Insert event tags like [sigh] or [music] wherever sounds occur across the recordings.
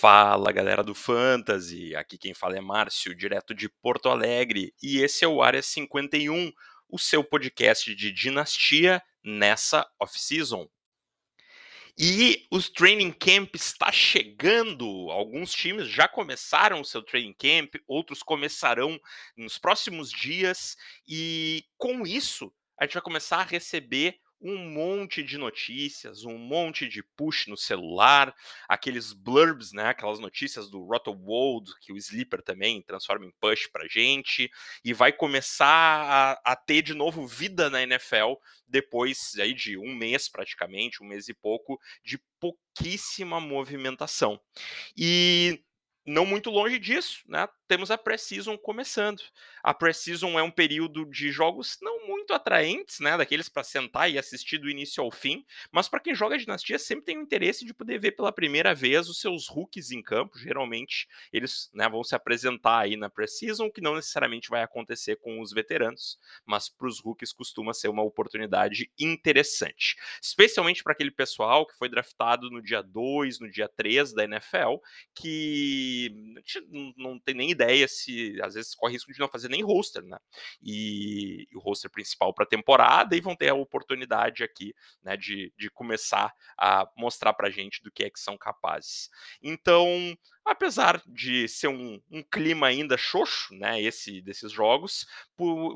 Fala galera do Fantasy, aqui quem fala é Márcio, direto de Porto Alegre, e esse é o Área 51, o seu podcast de dinastia nessa off-season. E o training camp está chegando. Alguns times já começaram o seu training camp, outros começarão nos próximos dias, e com isso a gente vai começar a receber um monte de notícias, um monte de push no celular, aqueles blurbs, né, aquelas notícias do Roto World, que o Sleeper também transforma em push pra gente, e vai começar a, a, ter de novo vida na NFL depois aí de um mês praticamente, um mês e pouco, de pouquíssima movimentação. E não muito longe disso, né? Temos a pré-season começando. A pré-season é um período de jogos não muito atraentes, né? Daqueles para sentar e assistir do início ao fim, mas para quem joga dinastia sempre tem o interesse de poder ver pela primeira vez os seus rookies em campo. Geralmente eles né, vão se apresentar aí na pré-season, o que não necessariamente vai acontecer com os veteranos, mas para os rookies costuma ser uma oportunidade interessante. Especialmente para aquele pessoal que foi draftado no dia 2, no dia 3 da NFL, que não tem nem ideia se às vezes corre risco de não fazer nem roster, né? E, e o roster principal para a temporada e vão ter a oportunidade aqui, né, de, de começar a mostrar para gente do que é que são capazes. Então, apesar de ser um, um clima ainda xoxo, né, esse desses jogos,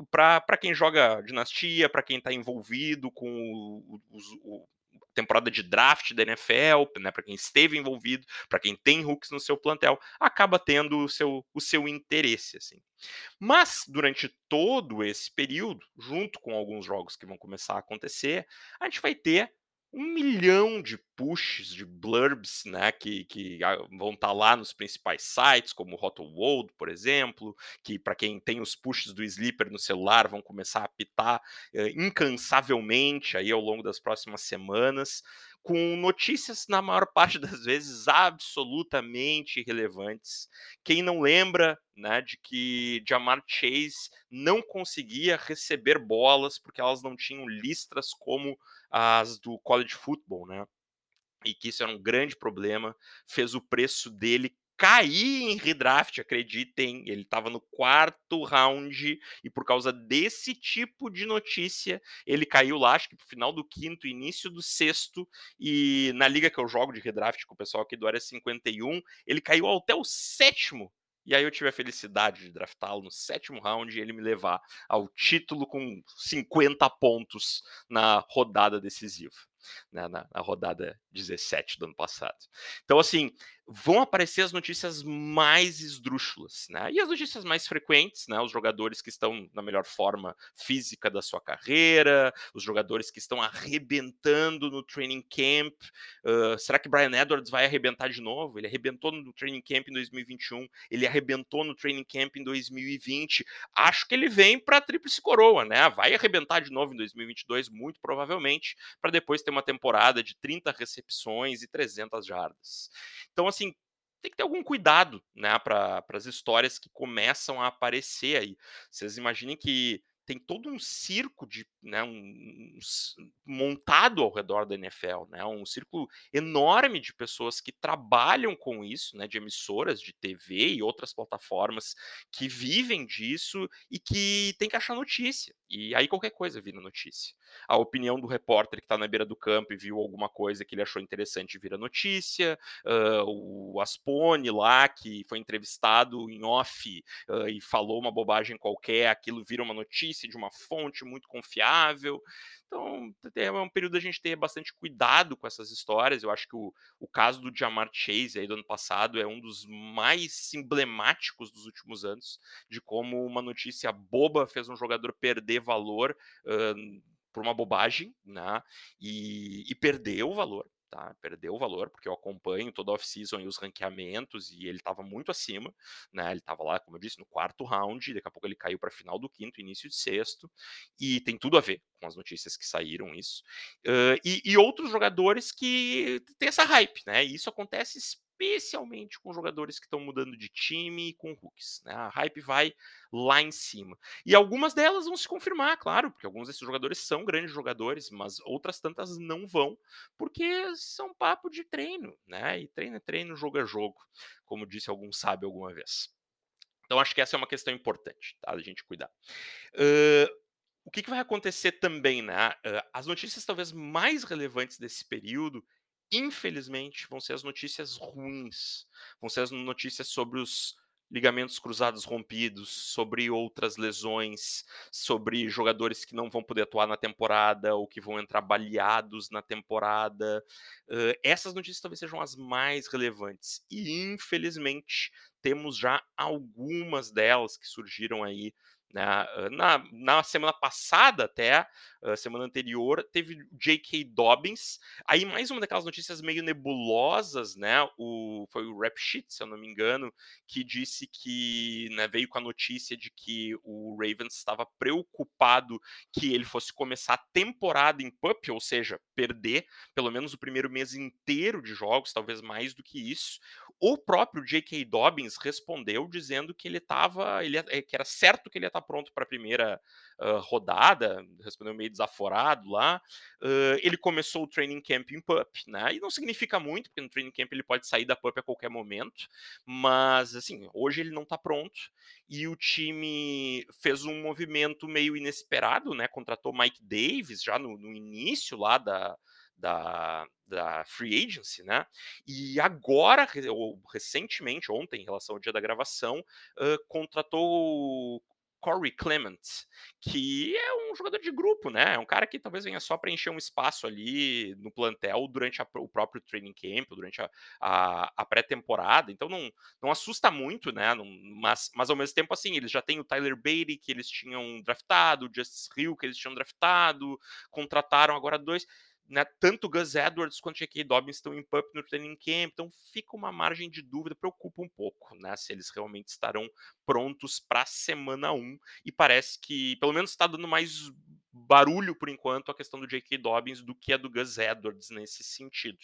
para quem joga dinastia, para quem está envolvido com o, o, o temporada de draft da NFL, né, para quem esteve envolvido, para quem tem hooks no seu plantel, acaba tendo o seu, o seu interesse. Assim. Mas, durante todo esse período, junto com alguns jogos que vão começar a acontecer, a gente vai ter um milhão de pushes, de blurbs, né, que, que ah, vão estar tá lá nos principais sites, como o Rotoworld, por exemplo, que para quem tem os pushes do Sleeper no celular vão começar a apitar eh, incansavelmente aí ao longo das próximas semanas, com notícias, na maior parte das vezes, absolutamente irrelevantes. Quem não lembra né, de que Jamar Chase não conseguia receber bolas porque elas não tinham listras como as do college football, né? E que isso era um grande problema, fez o preço dele cair em redraft, acreditem, ele estava no quarto round e por causa desse tipo de notícia, ele caiu lá, acho que pro final do quinto, início do sexto, e na liga que eu jogo de redraft com o pessoal aqui do Área 51, ele caiu até o sétimo. E aí eu tive a felicidade de draftá-lo no sétimo round e ele me levar ao título com 50 pontos na rodada decisiva, né, na, na rodada 17 do ano passado. Então, assim, vão aparecer as notícias mais esdrúxulas, né? E as notícias mais frequentes, né? Os jogadores que estão na melhor forma física da sua carreira, os jogadores que estão arrebentando no training camp. Uh, será que Brian Edwards vai arrebentar de novo? Ele arrebentou no training camp em 2021, ele arrebentou no training camp em 2020. Acho que ele vem para a tríplice coroa, né? Vai arrebentar de novo em 2022, muito provavelmente, para depois ter uma temporada de 30 recepções e 300 jardas. Então, assim, tem que ter algum cuidado, né, para as histórias que começam a aparecer aí. Vocês imaginem que tem todo um circo de, né, um, um, montado ao redor da NFL, né, um círculo enorme de pessoas que trabalham com isso, né, de emissoras de TV e outras plataformas que vivem disso e que tem que achar notícia. E aí qualquer coisa vira notícia. A opinião do repórter que está na beira do campo e viu alguma coisa que ele achou interessante vira notícia. Uh, o Aspone lá, que foi entrevistado em off uh, e falou uma bobagem qualquer, aquilo vira uma notícia de uma fonte muito confiável. Então, é um período da gente ter bastante cuidado com essas histórias. Eu acho que o, o caso do Jamar Chase aí do ano passado é um dos mais emblemáticos dos últimos anos, de como uma notícia boba fez um jogador perder valor uh, por uma bobagem, né? E, e perdeu o valor tá? Perdeu o valor, porque eu acompanho toda a off-season e os ranqueamentos, e ele estava muito acima, né? Ele estava lá, como eu disse, no quarto round, daqui a pouco ele caiu para final do quinto, início de sexto, e tem tudo a ver com as notícias que saíram isso. Uh, e, e, outros jogadores que tem essa hype, né? E isso acontece especialmente com jogadores que estão mudando de time e com rookies. Né? A hype vai lá em cima. E algumas delas vão se confirmar, claro, porque alguns desses jogadores são grandes jogadores, mas outras tantas não vão, porque são papo de treino, né? E treino é treino, jogo é jogo, como disse algum sábio alguma vez. Então acho que essa é uma questão importante, tá? A gente cuidar. Uh, o que, que, vai acontecer também, né? As notícias talvez mais relevantes desse período infelizmente, vão ser as notícias ruins. Vão ser as notícias sobre os ligamentos cruzados rompidos, sobre outras lesões, sobre jogadores que não vão poder atuar na temporada ou que vão entrar baleados na temporada. Uh, essas notícias talvez sejam as mais relevantes. E, infelizmente, temos já algumas delas que surgiram aí? Na, na semana passada, até, semana anterior, teve J.K. Dobbins. Aí, mais uma daquelas notícias meio nebulosas, né? O, foi o Rap Sheet, se eu não me engano, que disse que né, veio com a notícia de que o Ravens estava preocupado que ele fosse começar a temporada em PUP, ou seja, perder pelo menos o primeiro mês inteiro de jogos, talvez mais do que isso. O próprio J.K. Dobbins respondeu dizendo que ele estava, ele, eh, que era certo que ele ia estar tá pronto para a primeira uh, rodada, respondeu meio desaforado lá. Uh, ele começou o training camp em PUP, né? E não significa muito, porque no training camp ele pode sair da PUP a qualquer momento, mas assim, hoje ele não está pronto e o time fez um movimento meio inesperado, né? Contratou Mike Davis já no, no início lá da da, da Free Agency, né? E agora, ou recentemente, ontem, em relação ao dia da gravação, uh, contratou Corey Clement, que é um jogador de grupo, né? É um cara que talvez venha só preencher um espaço ali no plantel durante a, o próprio training camp, durante a, a, a pré-temporada. Então não, não assusta muito, né? Não, mas, mas ao mesmo tempo, assim, eles já têm o Tyler Beatty, que eles tinham draftado, o Justice Hill, que eles tinham draftado, contrataram agora dois né, tanto Gus Edwards quanto J.K. Dobbins estão em pup no training camp, então fica uma margem de dúvida, preocupa um pouco, né, se eles realmente estarão prontos para a semana 1, e parece que, pelo menos está dando mais barulho por enquanto a questão do J.K. Dobbins do que a do Gus Edwards nesse sentido.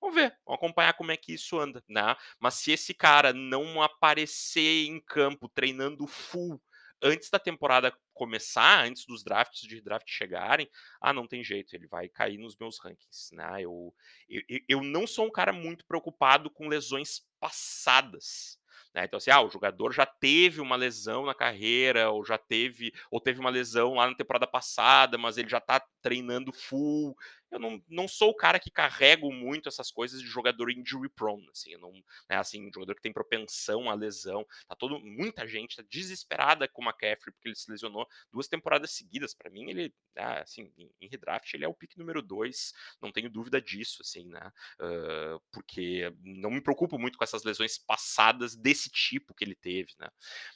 Vamos ver, vamos acompanhar como é que isso anda, né? Mas se esse cara não aparecer em campo treinando full antes da temporada começar, antes dos drafts de draft chegarem, ah, não tem jeito, ele vai cair nos meus rankings, né? Eu, eu, eu não sou um cara muito preocupado com lesões passadas. Né? Então, assim, ah, o jogador já teve uma lesão na carreira, ou já teve, ou teve uma lesão lá na temporada passada, mas ele já tá treinando full eu não, não sou o cara que carrego muito essas coisas de jogador injury prone, assim, não, né, assim, jogador que tem propensão à lesão, tá todo, muita gente tá desesperada com o McCaffrey porque ele se lesionou duas temporadas seguidas, para mim ele, ah, assim, em, em, redraft ele é o pick número dois, não tenho dúvida disso, assim, né, uh, porque não me preocupo muito com essas lesões passadas desse tipo que ele teve, né,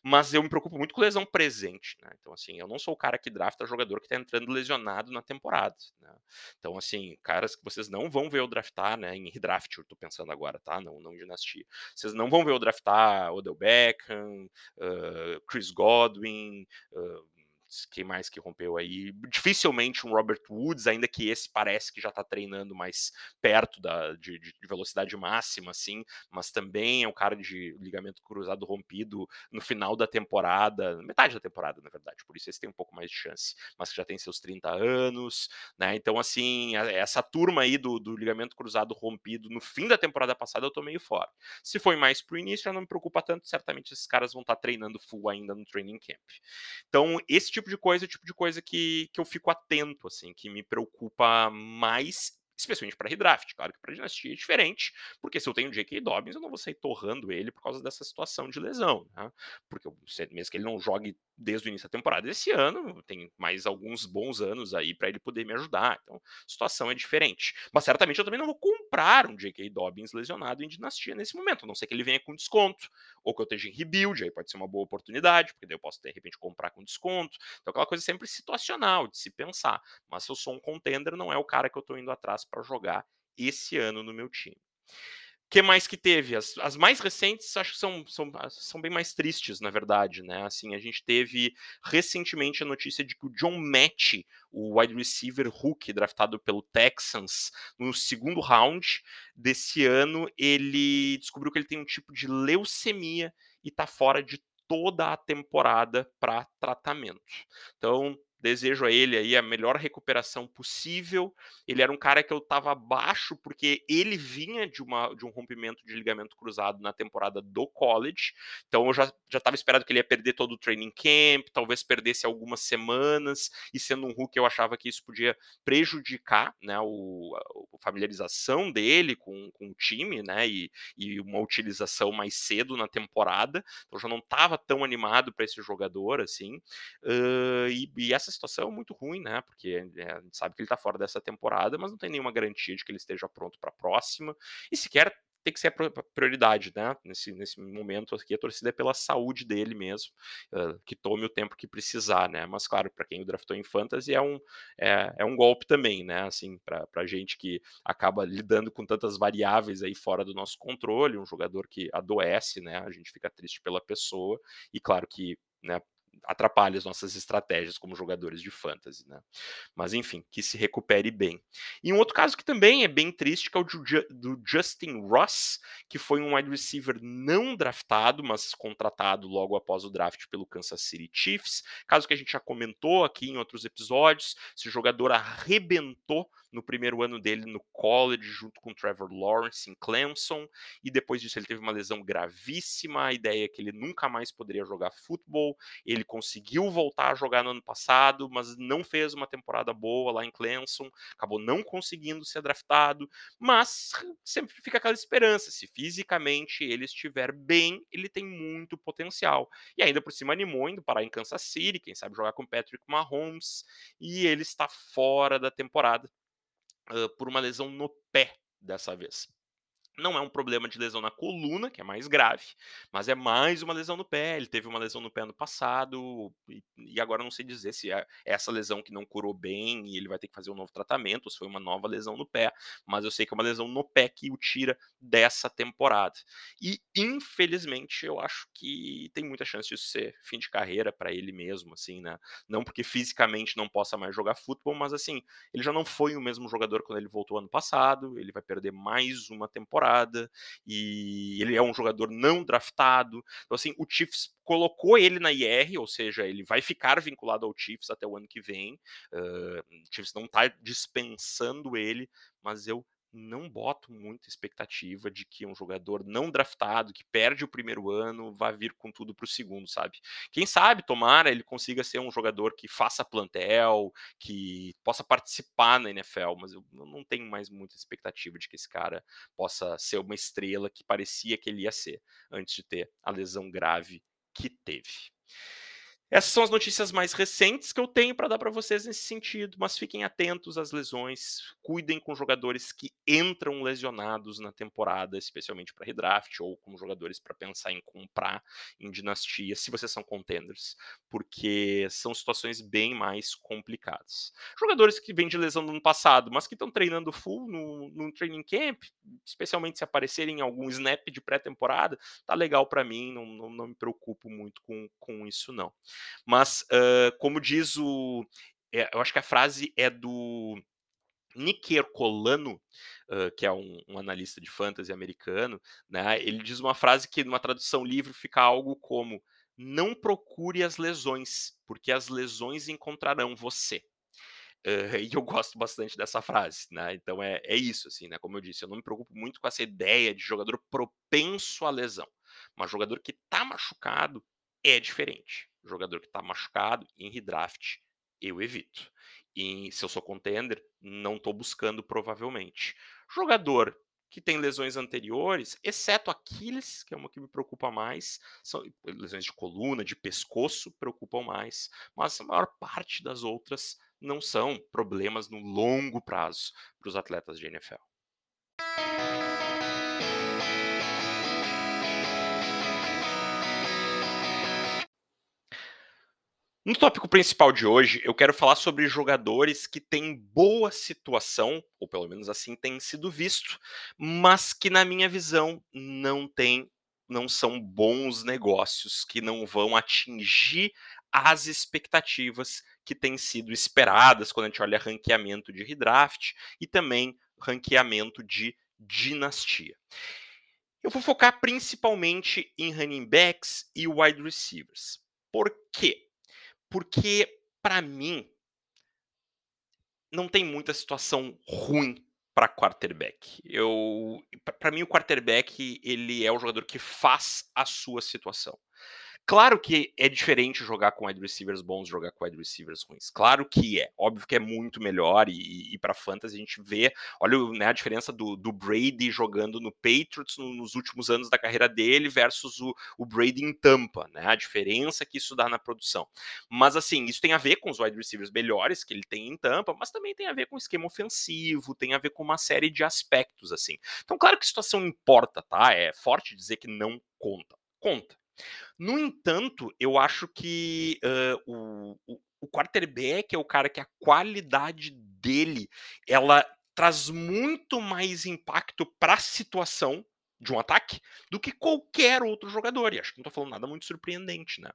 mas eu me preocupo muito com lesão presente, né, então assim, eu não sou o cara que drafta jogador que tá entrando lesionado na temporada, né, então assim, caras que vocês não vão ver o draftar, né, em redraft, eu tô pensando agora, tá, não, não dinastia. Vocês não vão ver o draftar Odell Beckham, uh, Chris Godwin, uh, quem mais que rompeu aí? Dificilmente um Robert Woods, ainda que esse parece que já está treinando mais perto da, de, de, velocidade máxima, assim, mas também é um cara de ligamento cruzado rompido no final da temporada, metade da temporada, na verdade, por isso esse tem um pouco mais de chance, mas que já tem seus 30 anos, né? Então, assim, essa turma aí do, do ligamento cruzado rompido no fim da temporada passada eu tô meio fora. Se foi mais pro início, já não me preocupa tanto, certamente esses caras vão estar tá treinando full ainda no training camp. Então, esse tipo tipo de coisa é o tipo de coisa que, que eu fico atento, assim, que me preocupa mais especialmente para redraft. Claro que para dinastia é diferente, porque se eu tenho J.K. Dobbins, eu não vou sair torrando ele por causa dessa situação de lesão, né? Porque mesmo que ele não jogue desde o início da temporada esse ano, tem mais alguns bons anos aí para ele poder me ajudar. Então, a situação é diferente. Mas certamente eu também não vou comprar um J.K. Dobbins lesionado em dinastia nesse momento, a não ser que ele venha com desconto, ou que eu esteja em rebuild, aí pode ser uma boa oportunidade, porque daí eu posso de repente comprar com desconto. Então, aquela coisa sempre situacional de se pensar. Mas se eu sou um contender, não é o cara que eu estou indo atrás para jogar esse ano no meu time. Que mais que teve? As, as mais recentes acho que são, são, são bem mais tristes, na verdade, né? Assim, a gente teve recentemente a notícia de que o John Match, o wide receiver Hulk, draftado pelo Texans no segundo round desse ano, ele descobriu que ele tem um tipo de leucemia e está fora de toda a temporada para tratamento. Então, desejo a ele aí a melhor recuperação possível. Ele era um cara que eu estava abaixo porque ele vinha de, uma, de um rompimento de ligamento cruzado na temporada do college. Então eu já estava esperado que ele ia perder todo o training camp, talvez perdesse algumas semanas. E sendo um Hulk, eu achava que isso podia prejudicar né, o, a familiarização dele com, com o time né, e, e uma utilização mais cedo na temporada. Então já não estava tão animado para esse jogador assim. Uh, e, e essa situação é muito ruim, né? Porque é, a gente sabe que ele tá fora dessa temporada, mas não tem nenhuma garantia de que ele esteja pronto para a próxima. E sequer tem que ser a prioridade, né? Nesse, nesse momento aqui, a torcida é pela saúde dele mesmo, uh, que tome o tempo que precisar, né? Mas, claro, para quem o draftou em fantasy é um, é, é um golpe também, né? Assim, para gente que acaba lidando com tantas variáveis aí fora do nosso controle, um jogador que adoece, né? A gente fica triste pela pessoa, e claro que né, atrapalha as nossas estratégias como jogadores de fantasy, né? Mas enfim, que se recupere bem. E um outro caso que também é bem triste que é o do Justin Ross, que foi um wide receiver não draftado, mas contratado logo após o draft pelo Kansas City Chiefs. Caso que a gente já comentou aqui em outros episódios, esse jogador arrebentou no primeiro ano dele no college, junto com Trevor Lawrence em Clemson, e depois disso ele teve uma lesão gravíssima, a ideia é que ele nunca mais poderia jogar futebol, ele conseguiu voltar a jogar no ano passado, mas não fez uma temporada boa lá em Clemson, acabou não conseguindo ser draftado, mas sempre fica aquela esperança, se fisicamente ele estiver bem, ele tem muito potencial. E ainda por cima animou indo parar em Kansas City, quem sabe jogar com Patrick Mahomes, e ele está fora da temporada por uma lesão no pé dessa vez. Não é um problema de lesão na coluna, que é mais grave, mas é mais uma lesão no pé. Ele teve uma lesão no pé no passado, e, agora não sei dizer se é essa lesão que não curou bem e ele vai ter que fazer um novo tratamento, se foi uma nova lesão no pé, mas eu sei que é uma lesão no pé que o tira dessa temporada. E, infelizmente, eu acho que tem muita chance de ser fim de carreira para ele mesmo, assim, né? Não porque fisicamente não possa mais jogar futebol, mas assim, ele já não foi o mesmo jogador quando ele voltou ano passado, ele vai perder mais uma temporada temporada e ele é um jogador não draftado. Então, assim, o Chiefs colocou ele na IR, ou seja, ele vai ficar vinculado ao Chiefs até o ano que vem. Uh, o Chiefs não está dispensando ele, mas eu não boto muita expectativa de que um jogador não draftado, que perde o primeiro ano, vá vir com tudo para o segundo, sabe? Quem sabe, tomara, ele consiga ser um jogador que faça plantel, que possa participar na NFL, mas eu não tenho mais muita expectativa de que esse cara possa ser uma estrela que parecia que ele ia ser antes de ter a lesão grave que teve. Essas são as notícias mais recentes que eu tenho para dar para vocês nesse sentido, mas fiquem atentos às lesões, cuidem com jogadores que entram lesionados na temporada, especialmente para redraft ou como jogadores para pensar em comprar em dinastia, se vocês são contenders, porque são situações bem mais complicadas. Jogadores que vêm de lesão no ano passado, mas que estão treinando full no, no training camp, especialmente se aparecerem em algum snap de pré-temporada, tá legal para mim, não, não, não me preocupo muito com, com isso não. Mas, uh, como diz o. É, eu acho que a frase é do Nick Ercolano, uh, que é um, um, analista de fantasy americano, né? Ele diz uma frase que, numa tradução livre, fica algo como: Não procure as lesões, porque as lesões encontrarão você. Uh, [laughs] e eu gosto bastante dessa frase, né? Então é, é isso, assim, né? Como eu disse, eu não me preocupo muito com essa ideia de jogador propenso à lesão. Mas jogador que tá machucado é diferente jogador que está machucado, em redraft, eu evito. E se eu sou contender, não estou buscando provavelmente. Jogador que tem lesões anteriores, exceto Aquiles, que é uma que me preocupa mais, são lesões de coluna, de pescoço, preocupam mais, mas a maior parte das outras não são problemas no longo prazo para os atletas de NFL. No tópico principal de hoje, eu quero falar sobre jogadores que têm boa situação, ou pelo menos assim tem sido visto, mas que na minha visão não tem, não são bons negócios, que não vão atingir as expectativas que têm sido esperadas quando a gente olha ranqueamento de redraft e também ranqueamento de dinastia. Eu vou focar principalmente em running backs e wide receivers. Por quê? Porque, para mim, não tem muita situação ruim para quarterback. Eu, para mim, o quarterback ele é o jogador que faz a sua situação. Claro que é diferente jogar com wide receivers bons jogar com wide receivers ruins. Claro que é. Óbvio que é muito melhor. E, e para fantasy a gente vê. Olha né, a diferença do, do, Brady jogando no Patriots no, nos últimos anos da carreira dele versus o, o, Brady em Tampa. Né, a diferença que isso dá na produção. Mas assim, isso tem a ver com os wide receivers melhores que ele tem em Tampa, mas também tem a ver com o esquema ofensivo, tem a ver com uma série de aspectos assim. Então, claro que a situação importa, tá? É forte dizer que não conta. Conta. No entanto, eu acho que uh, o, o, quarterback é o cara que a qualidade dele ela traz muito mais impacto para a situação de um ataque do que qualquer outro jogador. E acho que não estou falando nada muito surpreendente, né?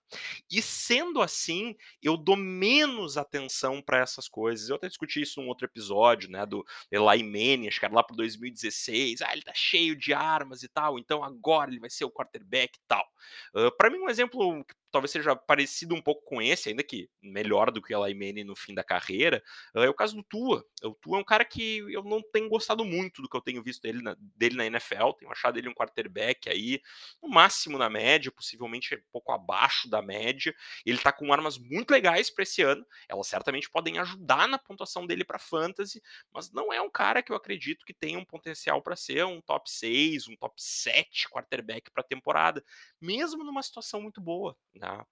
E sendo assim, eu dou menos atenção para essas coisas. Eu até discuti isso num outro episódio, né? Do Eli Manning, acho que era lá para 2016. Ah, ele tá cheio de armas e tal, então agora ele vai ser o quarterback e tal. Uh, para mim, um exemplo que talvez seja parecido um pouco com esse, ainda que melhor do que o Manning no fim da carreira, é o caso do Tua. O Tua é um cara que eu não tenho gostado muito do que eu tenho visto dele na, dele na NFL, tenho achado ele um quarterback aí, no máximo na média, possivelmente um pouco abaixo da média. Ele tá com armas muito legais para esse ano, elas certamente podem ajudar na pontuação dele para fantasy, mas não é um cara que eu acredito que tenha um potencial para ser um top 6, um top 7 quarterback para temporada, mesmo numa situação muito boa. Né?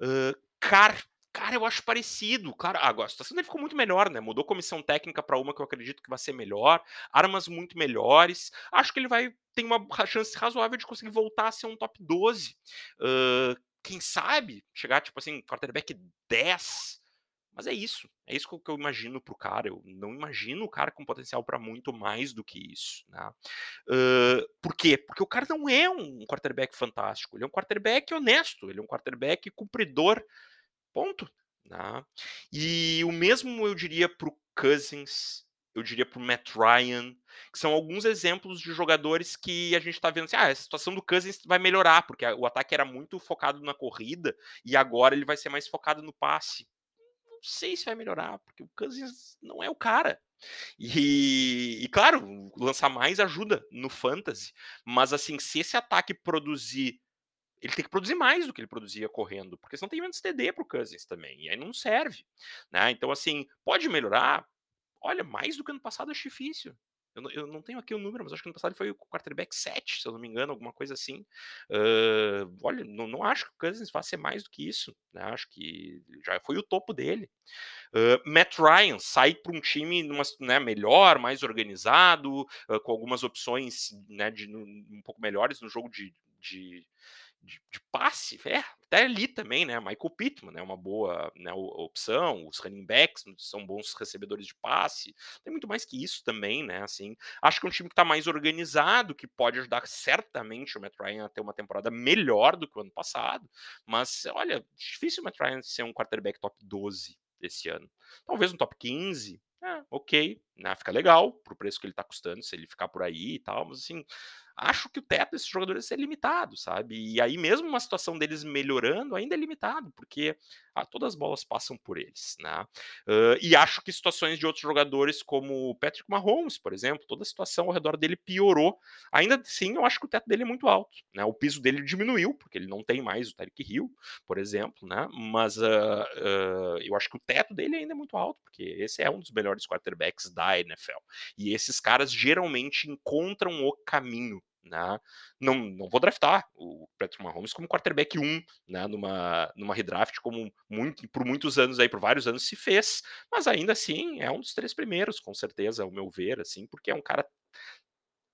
Uh, cara, cara, eu acho parecido. Cara, agora a situação dele ficou muito melhor, né? Mudou comissão técnica para uma que eu acredito que vai ser melhor, armas muito melhores. Acho que ele vai ter uma chance razoável de conseguir voltar a ser um top 12. Uh, quem sabe chegar, tipo assim, quarterback 10 mas é isso. É isso que eu imagino pro cara. Eu não imagino o cara com potencial para muito mais do que isso. Né? Uh, por quê? Porque o cara não é um quarterback fantástico. Ele é um quarterback honesto. Ele é um quarterback cumpridor. Ponto. Né? E o mesmo eu diria pro Cousins. Eu diria pro Matt Ryan, que são alguns exemplos de jogadores que a gente está vendo assim, ah, a situação do Cousins vai melhorar, porque o ataque era muito focado na corrida e agora ele vai ser mais focado no passe sei se vai melhorar, porque o Cousins não é o cara. E, e, claro, lançar mais ajuda no fantasy, mas assim, se esse ataque produzir, ele tem que produzir mais do que ele produzia correndo, porque senão tem menos TD pro Cousins também, e aí não serve, né? Então assim, pode melhorar. Olha, mais do que ano passado acho difícil. Eu não, eu não, tenho aqui o número, mas acho que no passado foi o quarterback 7, se eu não me engano, alguma coisa assim. Uh, olha, não, não, acho que o Cousins vá ser mais do que isso. Né? Acho que já foi o topo dele. Uh, Matt Ryan sai para um time numa, né, melhor, mais organizado, uh, com algumas opções né, de, um pouco melhores no jogo de, de de, de, passe, é, até ali também, né? Michael Pittman é né, uma boa né, opção, os running backs são bons recebedores de passe, tem muito mais que isso também, né? Assim, acho que é um time que está mais organizado, que pode ajudar certamente o Matt Ryan a ter uma temporada melhor do que o ano passado, mas olha, difícil o Matt Ryan ser um quarterback top 12 esse ano. Talvez um top 15, é, ok, né, fica legal pro preço que ele tá custando, se ele ficar por aí e tal, mas assim, acho que o teto desses jogadores é limitado, sabe? E aí, mesmo uma situação deles melhorando, ainda é limitado, porque ah, todas as bolas passam por eles, né? Uh, e acho que situações de outros jogadores, como o Patrick Mahomes, por exemplo, toda a situação ao redor dele piorou. Ainda assim, eu acho que o teto dele é muito alto, né? O piso dele diminuiu, porque ele não tem mais o Tyreek Hill, por exemplo, né? Mas uh, uh, eu acho que o teto dele ainda é muito alto, porque esse é um dos melhores quarterbacks da NFL. E esses caras geralmente encontram o caminho né? Não, não vou draftar o Patrick Mahomes como quarterback 1, né? numa, numa redraft, como muito, por muitos anos aí, por vários anos se fez, mas ainda assim é um dos três primeiros, com certeza, ao meu ver, assim, porque é um cara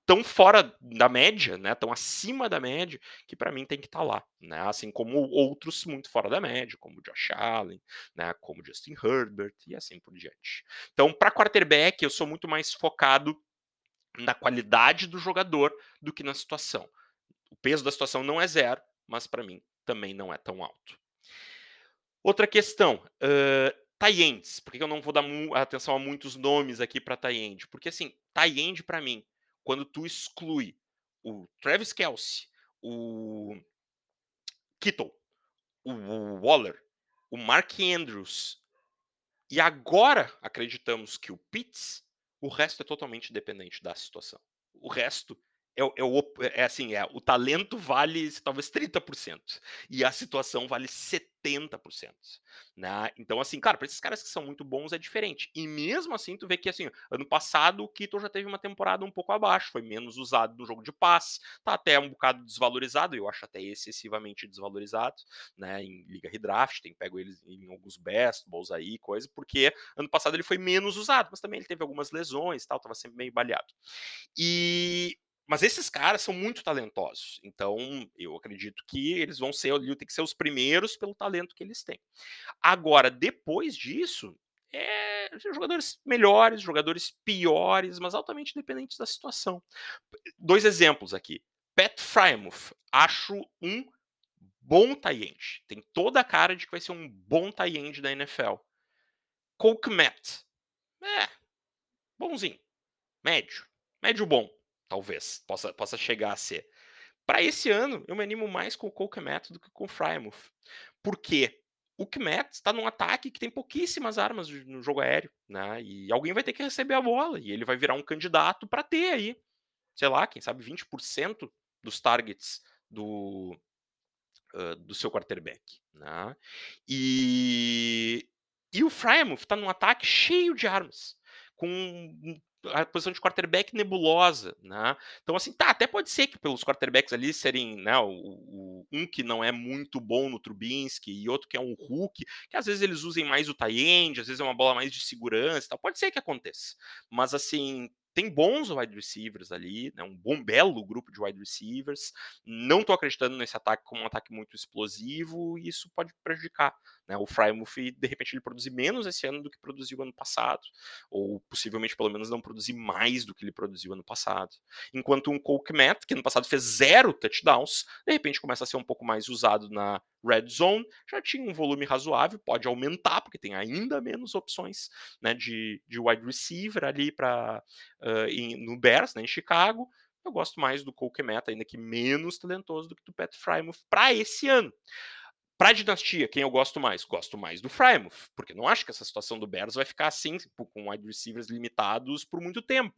tão fora da média, né, tão acima da média, que para mim tem que estar tá lá, né, assim como outros muito fora da média, como Josh Allen, né, como Justin Herbert e assim por diante. Então, para quarterback, eu sou muito mais focado na qualidade do jogador do que na situação. O peso da situação não é zero, mas para mim também não é tão alto. Outra questão, uh, Tyendes. Por que eu não vou dar atenção a muitos nomes aqui para Tayend? Porque assim, Tayend para mim quando tu exclui o Travis Kelsey, o Kittle, o Waller, o Mark Andrews, e agora acreditamos que o Pitts, o resto é totalmente dependente da situação. O resto é, é, é, assim, é, o talento vale talvez 30% e a situação vale 70%. 70%. Né? Então, assim, cara, para esses caras que são muito bons é diferente. E mesmo assim, tu vê que, assim, ano passado o Kittle já teve uma temporada um pouco abaixo, foi menos usado no jogo de passe, tá até um bocado desvalorizado, eu acho até excessivamente desvalorizado, né? Em Liga Redraft, tem pego eles em alguns best balls aí, coisa, porque ano passado ele foi menos usado, mas também ele teve algumas lesões tal, tava sempre meio baleado. E mas esses caras são muito talentosos. Então, eu acredito que eles vão ser, tem que ser os primeiros pelo talento que eles têm. Agora, depois disso, é, jogadores melhores, jogadores piores, mas altamente dependentes da situação. Dois exemplos aqui. Pat Frymouth, acho um bom tie-end. Tem toda a cara de que vai ser um bom tie-end da NFL. Cole Kmet, é, bonzinho, médio, médio bom talvez possa, possa chegar a ser. Para esse ano, eu me animo mais com o Cole Kmet do que com o Frymouth. Por quê? O Kmet está num ataque que tem pouquíssimas armas no jogo aéreo, né? E alguém vai ter que receber a bola e ele vai virar um candidato para ter aí, sei lá, quem sabe 20% dos targets do, uh, do seu quarterback, né? E, e o Frymouth está num ataque cheio de armas, com a posição de quarterback nebulosa, né? Então, assim, tá, até pode ser que pelos quarterbacks ali serem, né, o, o, um que não é muito bom no Trubinsky e outro que é um Hulk, que às vezes eles usem mais o tie-end, às vezes é uma bola mais de segurança, tal. pode ser que aconteça. Mas, assim, tem bons wide receivers ali, né, um bom, belo grupo de wide receivers. Não estou acreditando nesse ataque como um ataque muito explosivo e isso pode prejudicar. Né, o Frymouth, de repente, ele produzir menos esse ano do que produziu ano passado, ou possivelmente, pelo menos, não produzir mais do que ele produziu ano passado. Enquanto um Cole Kmet, que ano passado fez zero touchdowns, de repente começa a ser um pouco mais usado na red zone, já tinha um volume razoável, pode aumentar, porque tem ainda menos opções né, de, de wide receiver ali para uh, no Bears, né, em Chicago. Eu gosto mais do Cole Kmet, ainda que menos talentoso do que do Pat Frymouth para esse ano. Para a dinastia, quem eu gosto mais? Gosto mais do Frymouth, porque não acho que essa situação do Bears vai ficar assim, tipo, com wide receivers limitados por muito tempo.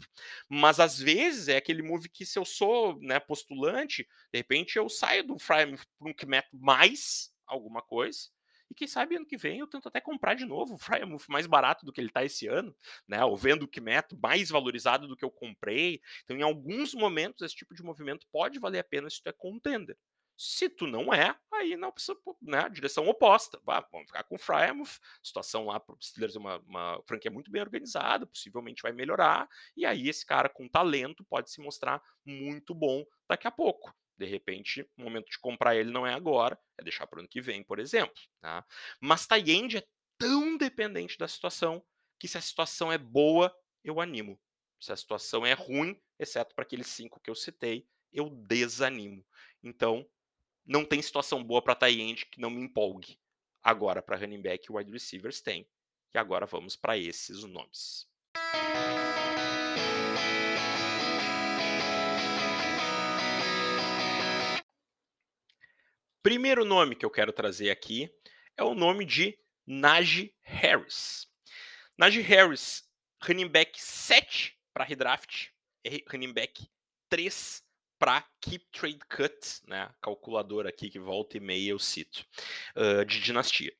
Mas às vezes é aquele move que, se eu sou né, postulante, de repente eu saio do Frymouth para um Kmet mais alguma coisa, e quem sabe ano que vem eu tento até comprar de novo o Frymouth mais barato do que ele está esse ano, né? Ou vendo o Kmet mais valorizado do que eu comprei. Então, em alguns momentos, esse tipo de movimento pode valer a pena se tu é contender. Se tu não é, aí não precisa, né? Direção oposta. vamos ficar com o Frymouth. Situação lá para o Steelers é uma, uma franquia muito bem organizada, possivelmente vai melhorar. E aí, esse cara com talento pode se mostrar muito bom daqui a pouco. De repente, o momento de comprar ele não é agora, é deixar para o ano que vem, por exemplo. Tá? Mas Tayend é tão dependente da situação que se a situação é boa, eu animo. Se a situação é ruim, exceto para aqueles cinco que eu citei, eu desanimo. Então, não tem situação boa para Tayend que não me empolgue. Agora, para running back e wide receivers tem. E agora vamos para esses nomes. Primeiro nome que eu quero trazer aqui é o nome de Najee Harris. Najee Harris, running back 7 para redraft, running back 3 para Keep Trade Cut, né? Calculadora aqui que volta e meia eu cito, uh, de dinastia.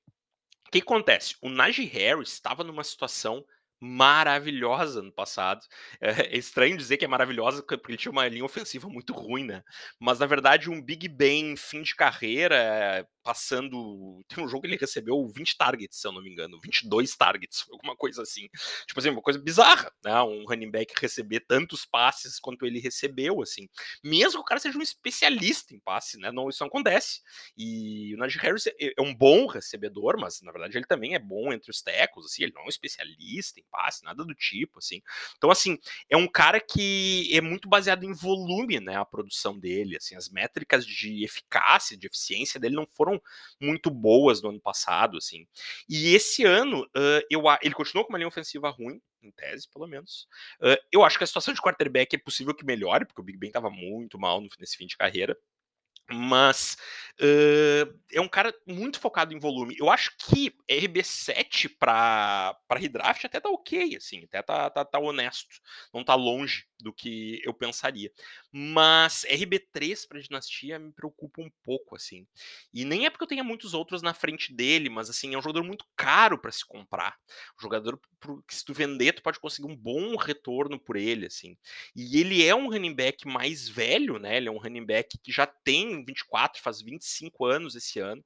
O que acontece? O Najee Harris estava numa situação maravilhosa no passado. É, [laughs] é, estranho dizer que é maravilhosa porque ele tinha uma linha ofensiva muito ruim, né? Mas na verdade um Big Ben fim de carreira, passando. Tem um jogo que ele recebeu 20 targets, se eu não me engano, 22 targets, [laughs] alguma coisa assim. Tipo assim, uma coisa bizarra, né? Um running back receber tantos passes quanto ele recebeu, assim. Mesmo que o cara seja um especialista em passe, né? Não, isso não acontece. E o Najee Harris é, é um bom recebedor, mas na verdade ele também é bom entre os tecos, assim, ele não é um especialista em passe, nada do tipo, assim. Então, assim, é um cara que é muito baseado em volume, né? A produção dele, assim, as métricas de eficácia, de eficiência dele não foram muito boas no ano passado, assim. E esse ano, uh, eu, ele continuou com uma linha ofensiva ruim, em tese, pelo menos. Uh, eu acho que a situação de quarterback é possível que melhore, porque o Big Ben estava muito mal nesse fim de carreira. Mas uh, é um cara muito focado em volume. Eu acho que RB7 para redraft até tá ok, assim, até tá, tá, tá honesto. Não tá longe do que eu pensaria. Mas RB3 para dinastia me preocupa um pouco, assim. E nem é porque eu tenha muitos outros na frente dele, mas assim, é um jogador muito caro para se comprar. Um jogador que se tu vender, tu pode conseguir um bom retorno por ele, assim. E ele é um running back mais velho, né? Ele é um running back que já tem 24, faz 25 anos esse ano.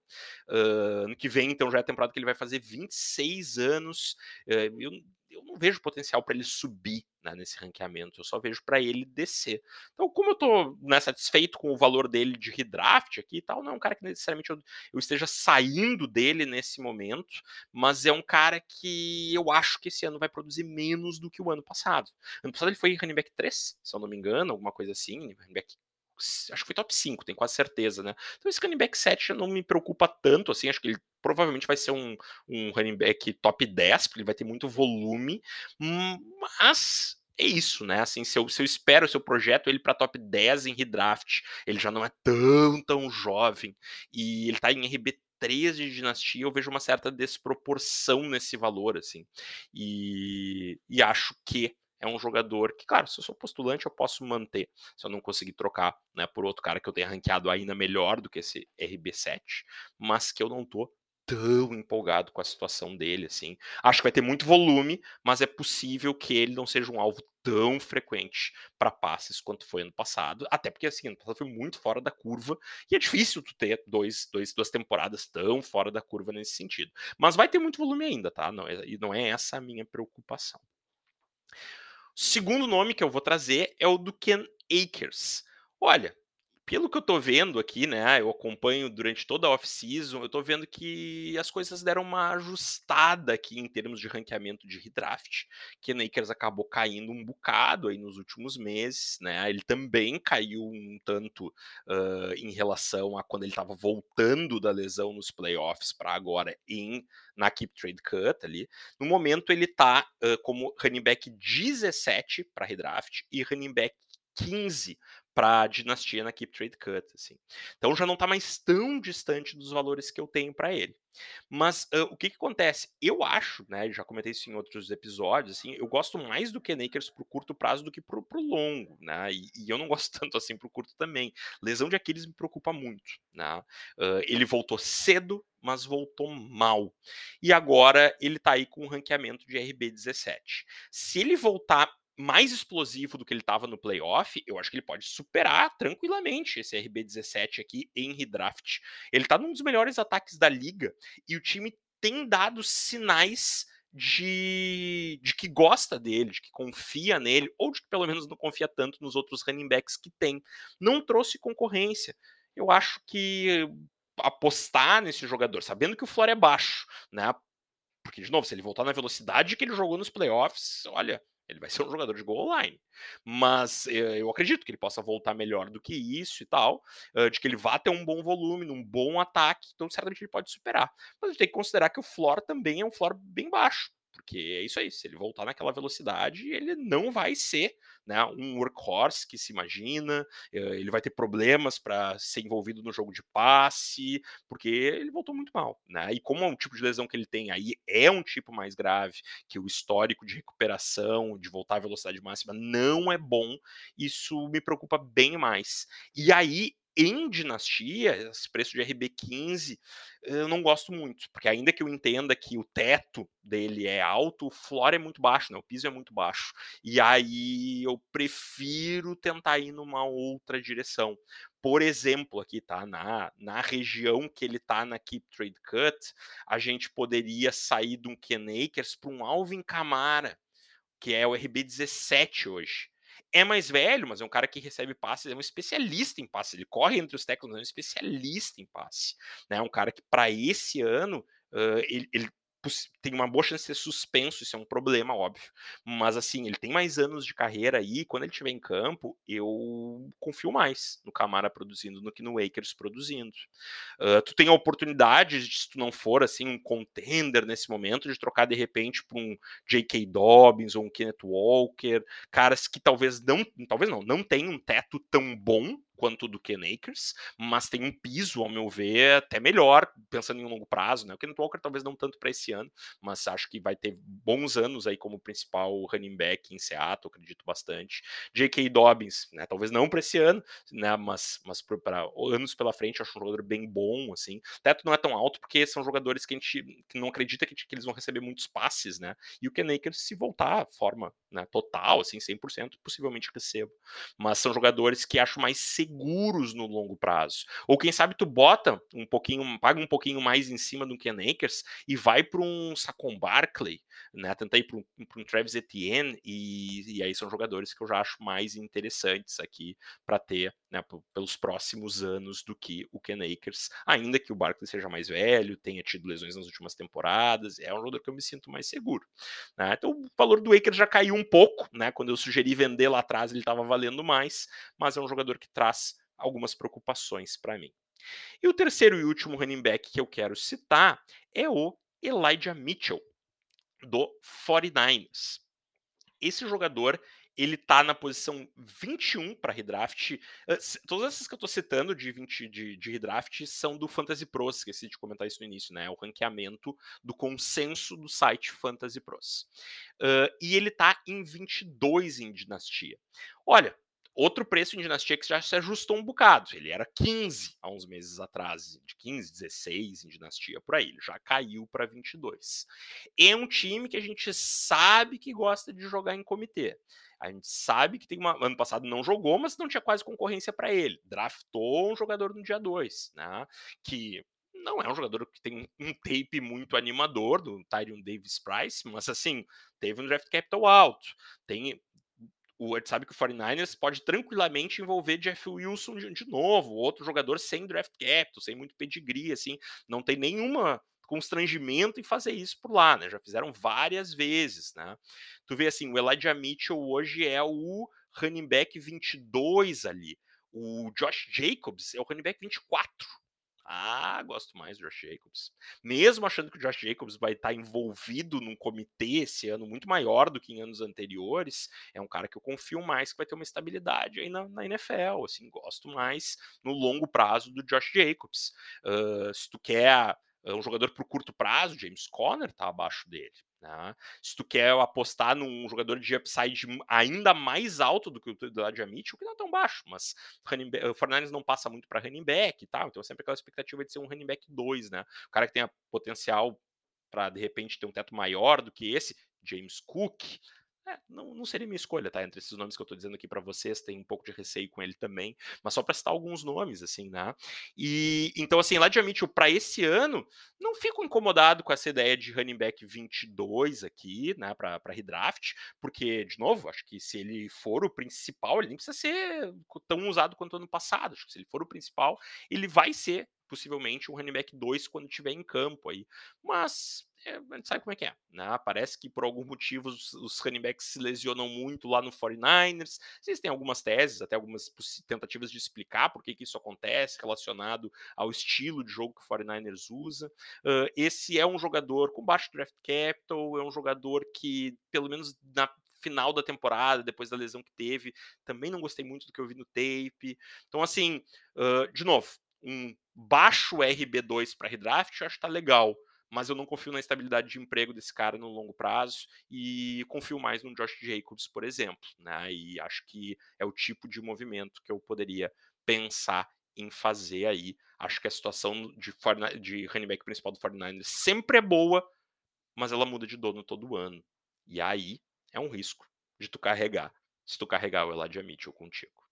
Uh, ano que vem, então, já é a temporada que ele vai fazer 26 anos. Uh, eu eu não vejo potencial para ele subir né, nesse ranqueamento, eu só vejo para ele descer. Então, como eu tô né, satisfeito com o valor dele de redraft aqui e tal, não é um cara que necessariamente eu, eu, esteja saindo dele nesse momento, mas é um cara que eu acho que esse ano vai produzir menos do que o ano passado. Ano passado ele foi running back 3, se eu não me engano, alguma coisa assim, running back acho que foi top 5, tenho quase certeza, né? Então esse running back 7 não me preocupa tanto, assim, acho que ele provavelmente vai ser um, um running back top 10, porque ele vai ter muito volume, mas é isso, né? Assim, se eu, se eu espero, se eu projeto ele para top 10 em redraft, ele já não é tão, tão jovem, e ele tá em RB 3 de dinastia, eu vejo uma certa desproporção nesse valor, assim. E, e acho que é um jogador que, claro, se eu sou postulante, eu posso manter, se eu não conseguir trocar né, por outro cara que eu tenha ranqueado ainda melhor do que esse RB7, mas que eu não tô tão empolgado com a situação dele, assim. Acho que vai ter muito volume, mas é possível que ele não seja um alvo tão frequente para passes quanto foi ano passado, até porque assim, ano passado foi muito fora da curva e é difícil tu ter dois, dois, duas temporadas tão fora da curva nesse sentido. Mas vai ter muito volume ainda, tá? Não é, e não é essa a minha preocupação. Segundo nome que eu vou trazer é o do Ken Akers. Olha, pelo que eu tô vendo aqui, né, eu acompanho durante toda a off-season, eu tô vendo que as coisas deram uma ajustada aqui em termos de ranqueamento de redraft. Ken Akers acabou caindo um bocado aí nos últimos meses, né, ele também caiu um tanto uh, em relação a quando ele estava voltando da lesão nos playoffs para agora em na Keep Trade Cut ali. No momento ele tá uh, como running back 17 para redraft e running back 15 para dinastia na Keep Trade Cut, assim. Então já não está mais tão distante dos valores que eu tenho para ele. Mas uh, o que, que acontece? Eu acho, né? Já comentei isso em outros episódios, assim, eu gosto mais do Ken Akers pro curto prazo do que pro, pro longo, né? E, e, eu não gosto [laughs] tanto assim pro curto também. Lesão de Aquiles me preocupa muito, né? Uh, ele voltou cedo, mas voltou mal. E agora ele tá aí com um ranqueamento de RB17. Se ele voltar mais explosivo do que ele estava no playoff, eu acho que ele pode superar tranquilamente esse RB17 aqui em redraft. Ele está num dos melhores ataques da liga e o time tem dado sinais de, de que gosta dele, de que confia nele, ou de que pelo menos não confia tanto nos outros running backs que tem. Não trouxe concorrência. Eu acho que apostar nesse jogador, sabendo que o floor é baixo, né? Porque, de novo, se ele voltar na velocidade que ele jogou nos playoffs, olha, ele vai ser um jogador de goal line. Mas eh, eu acredito que ele possa voltar melhor do que isso e tal, de que ele vá ter um bom volume, um bom ataque, então certamente ele pode superar. Mas a gente tem que considerar que o floor também é um floor bem baixo. Porque é isso aí, se ele voltar naquela velocidade, ele não vai ser né, um workhorse que se imagina, eh, ele vai ter problemas para ser envolvido no jogo de passe, porque ele voltou muito mal. Né? E como é um tipo de lesão que ele tem aí é um tipo mais grave, que o histórico de recuperação, de voltar à velocidade máxima não é bom, isso me preocupa bem mais. E aí em dinastia, esse preço de RB15, eu não gosto muito, porque ainda que eu entenda que o teto dele é alto, o floor é muito baixo, né? O piso é muito baixo. E aí eu prefiro tentar ir numa outra direção. Por exemplo, aqui tá na, na região que ele tá na Keep Trade Cut, a gente poderia sair de um Ken Akers para um Alvin Kamara, que é o RB17 hoje é mais velho, mas é um cara que recebe passes, é um especialista em passe. Ele corre entre os técnicos, é um especialista em passe. Né? É um cara que, para esse ano, uh, ele, ele tem uma boa chance de ser suspenso, isso é um problema, óbvio. Mas assim, ele tem mais anos de carreira aí, quando ele estiver em campo, eu confio mais no Camara produzindo do que no Akers produzindo. Uh, tu tem a oportunidade, se tu não for assim um contender nesse momento, de trocar de repente para um J.K. Dobbins ou um Kenneth Walker, caras que talvez não, talvez não, não tenham um teto tão bom quanto do Ken Akers, mas tem um piso, ao meu ver, até melhor, pensando em um longo prazo, né? O Kenneth Walker talvez não tanto para esse ano, mas acho que vai ter bons anos aí como principal running back em Seattle, acredito bastante. J.K. Dobbins, né? Talvez não para esse ano, né? Mas, mas para anos pela frente, acho um jogador bem bom, assim. O teto não é tão alto porque são jogadores que a gente que não acredita que, que eles vão receber muitos passes, né? E o Ken Akers, se voltar forma né, total, assim, 100%, possivelmente receba. Mas são jogadores que acho mais seguros no longo prazo. Ou quem sabe tu bota um pouquinho, paga um pouquinho mais em cima do Ken Akers e vai para um Saquon Barkley, né? Tentar ir para um, um, Travis Etienne e, e, aí são jogadores que eu já acho mais interessantes aqui para ter, né, pelos próximos anos do que o Ken Akers, ainda que o Barkley seja mais velho, tenha tido lesões nas últimas temporadas, é um jogador que eu me sinto mais seguro. Né? Então o valor do Akers já caiu um pouco, né? Quando eu sugeri vender lá atrás, ele estava valendo mais, mas é um jogador que traz algumas preocupações para mim. E o terceiro e último running back que eu quero citar é o Elijah Mitchell, do 49ers. Esse jogador, ele tá na posição 21 para redraft. Todas essas que eu tô citando de 20 de, de redraft são do Fantasy Pros, esqueci de comentar isso no início, né? O ranqueamento do consenso do site Fantasy Pros. Uh, e ele tá em 22 em dinastia. Olha, Outro preço em Dinastia que já se ajustou um bocado. Ele era 15 há uns meses atrás, de 15, 16 em Dinastia por aí. Ele já caiu para 22. É um time que a gente sabe que gosta de jogar em comitê. A gente sabe que tem uma. Ano passado não jogou, mas não tinha quase concorrência para ele. Draftou um jogador no dia 2, né? Que não é um jogador que tem um tape muito animador do Tyrion Davis Price, mas assim, teve um draft capital alto. Tem o, a gente sabe que o 49ers pode tranquilamente envolver Jeff Wilson de, de novo, outro jogador sem draft capital, sem muito pedigree, assim, não tem nenhuma constrangimento em fazer isso por lá, né? Já fizeram várias vezes, né? Tu vê assim, o Elijah Mitchell hoje é o running back 22 ali. O Josh Jacobs é o running back 24. Ah, gosto mais do Josh Jacobs. Mesmo achando que o Josh Jacobs vai estar envolvido num comitê esse ano muito maior do que em anos anteriores, é um cara que eu confio mais que vai ter uma estabilidade aí na, na NFL. Assim, gosto mais no longo prazo do Josh Jacobs. Uh, se tu quer um jogador para curto prazo, James Conner está abaixo dele. Né? Se tu quer apostar num jogador de upside ainda mais alto do que o Elijah Mitchell, que não é tão baixo, mas o Fernandes não passa muito para running back e tal, então é sempre aquela expectativa de ser um running back 2, né? O cara que tem potencial para de repente ter um teto maior do que esse, James Cook, é, não, não, seria minha escolha, tá? Entre esses nomes que eu tô dizendo aqui para vocês, tem um pouco de receio com ele também, mas só para citar alguns nomes, assim, né? E então, assim, lá de Mitchell para esse ano, não fico incomodado com essa ideia de running back 22 aqui, né, para redraft, porque, de novo, acho que se ele for o principal, ele nem precisa ser tão usado quanto ano passado. Acho que se ele for o principal, ele vai ser possivelmente um running back 2 quando estiver em campo aí. Mas é, a gente sabe como é que é, né? Parece que por algum motivo os, os running backs se lesionam muito lá no 49ers. Existem algumas teses, até algumas tentativas de explicar por que, que isso acontece, relacionado ao estilo de jogo que o 49ers usa. Uh, esse é um jogador com baixo draft capital, é um jogador que, pelo menos na final da temporada, depois da lesão que teve, também não gostei muito do que eu vi no tape. Então, assim, uh, de novo, um baixo RB2 para redraft, eu acho que tá legal mas eu não confio na estabilidade de emprego desse cara no longo prazo e confio mais no Josh Jacobs, por exemplo, né? E acho que é o tipo de movimento que eu poderia pensar em fazer aí. Acho que a situação de, de running back principal do 49ers sempre é boa, mas ela muda de dono todo ano. E aí é um risco de tu carregar, se tu carregar o Elijah Mitchell contigo.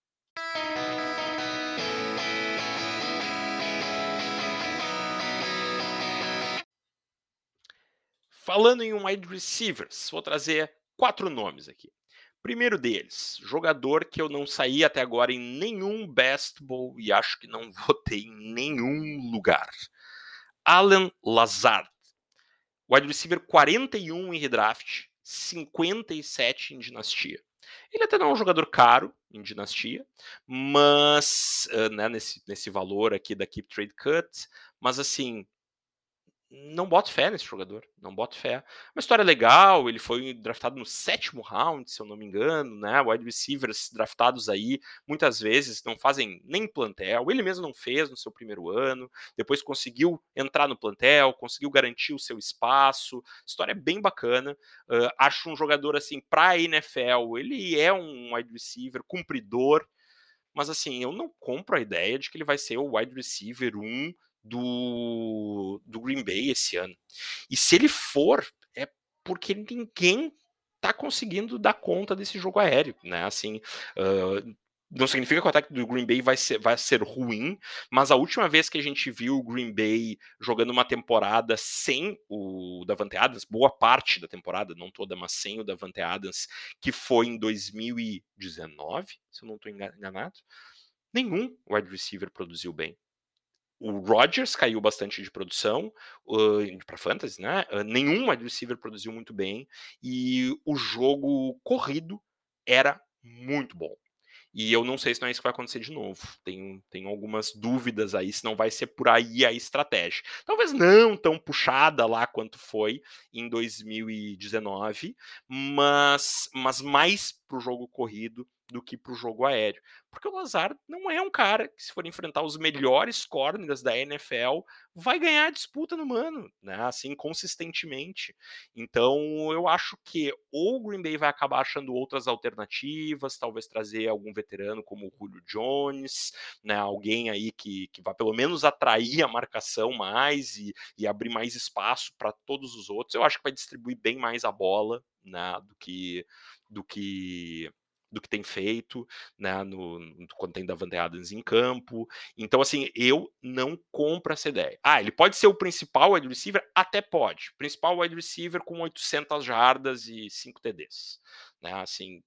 Falando em wide receivers, vou trazer quatro nomes aqui. Primeiro deles, jogador que eu não saí até agora em nenhum best ball e acho que não [laughs] votei em nenhum lugar. Alan Lazard. Wide receiver 41 em redraft, 57 em dinastia. Ele até não é um jogador caro em dinastia, mas uh, né, nesse, nesse valor aqui da Keep Trade Cut, mas assim, não boto fé nesse jogador, não boto fé. Uma história legal, ele foi draftado no sétimo round, se eu não me engano, né? Wide receivers draftados aí, muitas vezes não fazem nem plantel, ele mesmo não fez no seu primeiro ano, depois conseguiu entrar no plantel, conseguiu garantir o seu espaço, história bem bacana. Uh, acho um jogador assim, pra NFL, ele é um wide receiver cumpridor, mas assim, eu não compro a ideia de que ele vai ser o wide receiver 1 do, do Green Bay esse ano. E se ele for, é porque ninguém tá conseguindo dar conta desse jogo aéreo, né? Assim, uh, não significa que o ataque do Green Bay vai ser, vai ser ruim, mas a última vez que a gente viu o Green Bay jogando uma temporada sem o Davante Adams, boa parte da temporada, não toda, mas sem o Davante Adams, que foi em 2019, se eu não estou enganado, nenhum wide receiver produziu bem o Rodgers caiu bastante de produção uh, para fantasy, né? Uh, nenhum wide receiver produziu muito bem e o jogo corrido era muito bom. E eu não sei se não é isso que vai acontecer de novo. Tenho, tenho algumas dúvidas aí se não vai ser por aí a estratégia. Talvez não tão puxada lá quanto foi em 2019, mas, mas mais para o jogo corrido do que para o jogo aéreo. Porque o Lazar não é um cara que, se for enfrentar os melhores corners da NFL, vai ganhar a disputa no mano, né? Assim, consistentemente. Então, eu acho que ou o Green Bay vai acabar achando outras alternativas, talvez trazer algum veterano como o Julio Jones, né? Alguém aí que, que vai pelo menos atrair a marcação mais e, e abrir mais espaço para todos os outros. Eu acho que vai distribuir bem mais a bola, né? Do que do que do que tem feito, né, no, quando tem Davante Adams em campo. Então, assim, eu não compro essa ideia. Ah, ele pode ser o principal wide receiver? Até pode. Principal wide receiver com 800 jardas e 5 TDs. Né, assim,